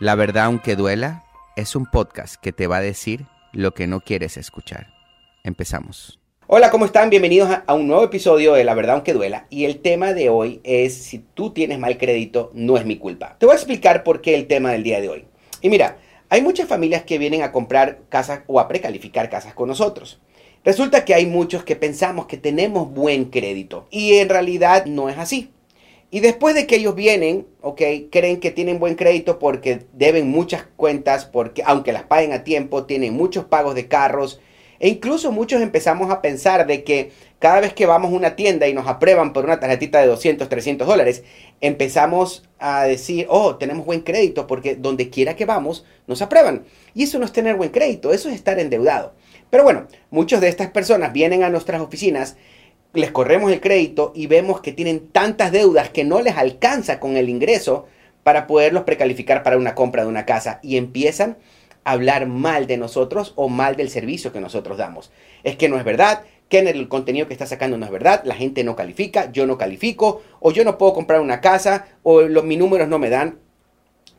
La verdad aunque duela es un podcast que te va a decir lo que no quieres escuchar. Empezamos. Hola, ¿cómo están? Bienvenidos a un nuevo episodio de La verdad aunque duela y el tema de hoy es si tú tienes mal crédito no es mi culpa. Te voy a explicar por qué el tema del día de hoy. Y mira, hay muchas familias que vienen a comprar casas o a precalificar casas con nosotros. Resulta que hay muchos que pensamos que tenemos buen crédito y en realidad no es así. Y después de que ellos vienen, ok, creen que tienen buen crédito porque deben muchas cuentas, porque aunque las paguen a tiempo, tienen muchos pagos de carros. E incluso muchos empezamos a pensar de que cada vez que vamos a una tienda y nos aprueban por una tarjetita de 200, 300 dólares, empezamos a decir, oh, tenemos buen crédito porque donde quiera que vamos nos aprueban. Y eso no es tener buen crédito, eso es estar endeudado. Pero bueno, muchas de estas personas vienen a nuestras oficinas les corremos el crédito y vemos que tienen tantas deudas que no les alcanza con el ingreso para poderlos precalificar para una compra de una casa y empiezan a hablar mal de nosotros o mal del servicio que nosotros damos. Es que no es verdad, que en el contenido que está sacando no es verdad, la gente no califica, yo no califico, o yo no puedo comprar una casa, o los, mis números no me dan.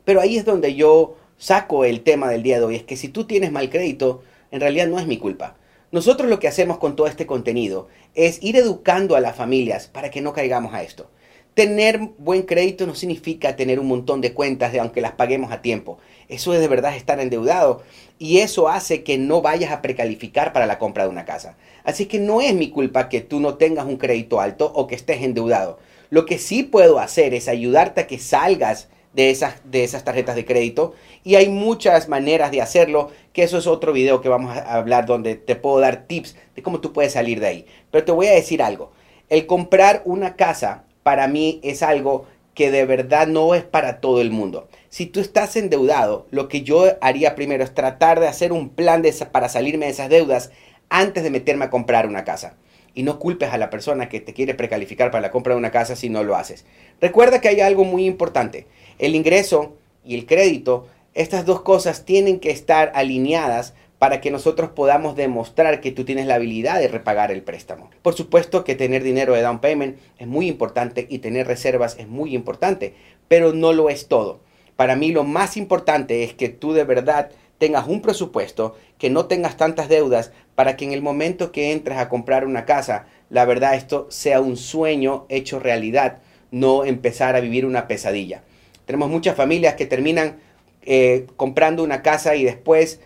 Pero ahí es donde yo saco el tema del día de hoy, es que si tú tienes mal crédito, en realidad no es mi culpa. Nosotros lo que hacemos con todo este contenido es ir educando a las familias para que no caigamos a esto. Tener buen crédito no significa tener un montón de cuentas de aunque las paguemos a tiempo. Eso es de verdad estar endeudado y eso hace que no vayas a precalificar para la compra de una casa. Así que no es mi culpa que tú no tengas un crédito alto o que estés endeudado. Lo que sí puedo hacer es ayudarte a que salgas de esas, de esas tarjetas de crédito. Y hay muchas maneras de hacerlo, que eso es otro video que vamos a hablar donde te puedo dar tips de cómo tú puedes salir de ahí. Pero te voy a decir algo. El comprar una casa para mí es algo que de verdad no es para todo el mundo. Si tú estás endeudado, lo que yo haría primero es tratar de hacer un plan de para salirme de esas deudas antes de meterme a comprar una casa y no culpes a la persona que te quiere precalificar para la compra de una casa si no lo haces. Recuerda que hay algo muy importante. El ingreso y el crédito, estas dos cosas tienen que estar alineadas para que nosotros podamos demostrar que tú tienes la habilidad de repagar el préstamo. Por supuesto que tener dinero de down payment es muy importante y tener reservas es muy importante, pero no lo es todo. Para mí lo más importante es que tú de verdad tengas un presupuesto, que no tengas tantas deudas para que en el momento que entres a comprar una casa, la verdad esto sea un sueño hecho realidad, no empezar a vivir una pesadilla. Tenemos muchas familias que terminan eh, comprando una casa y después,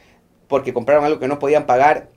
porque compraron algo que no podían pagar,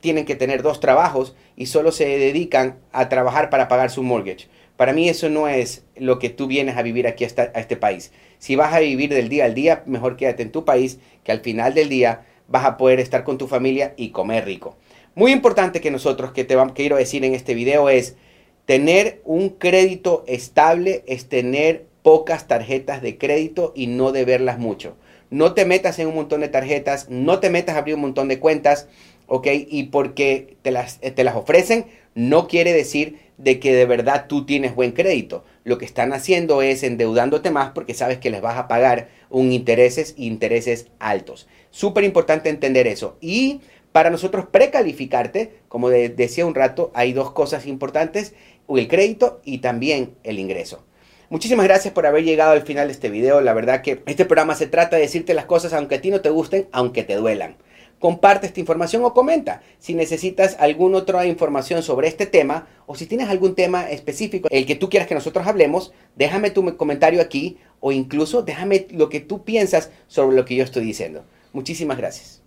tienen que tener dos trabajos y solo se dedican a trabajar para pagar su mortgage. Para mí eso no es lo que tú vienes a vivir aquí a, este país. Si vas a vivir del día al día, mejor quédate en tu país, que al final del día vas a poder estar con tu familia y comer rico. Muy importante que nosotros, que te quiero decir en este video es, tener un crédito estable es tener pocas tarjetas de crédito y no deberlas mucho. No te metas en un montón de tarjetas, no te metas a abrir un montón de cuentas, ¿ok? Y porque te las, te las ofrecen, no quiere decir de que de verdad tú tienes buen crédito. Lo que están haciendo es endeudándote más porque sabes que les vas a pagar un intereses intereses altos. Súper importante entender eso. Y para nosotros precalificarte, como decía un rato, hay dos cosas importantes, el crédito y también el ingreso. Muchísimas gracias por haber llegado al final de este video. La verdad que este programa se trata de decirte las cosas aunque a ti no te gusten, aunque te duelan comparte esta información o comenta. Si necesitas alguna otra información sobre este tema o si tienes algún tema específico, el que tú quieras que nosotros hablemos, déjame tu comentario aquí o incluso déjame lo que tú piensas sobre lo que yo estoy diciendo. Muchísimas gracias.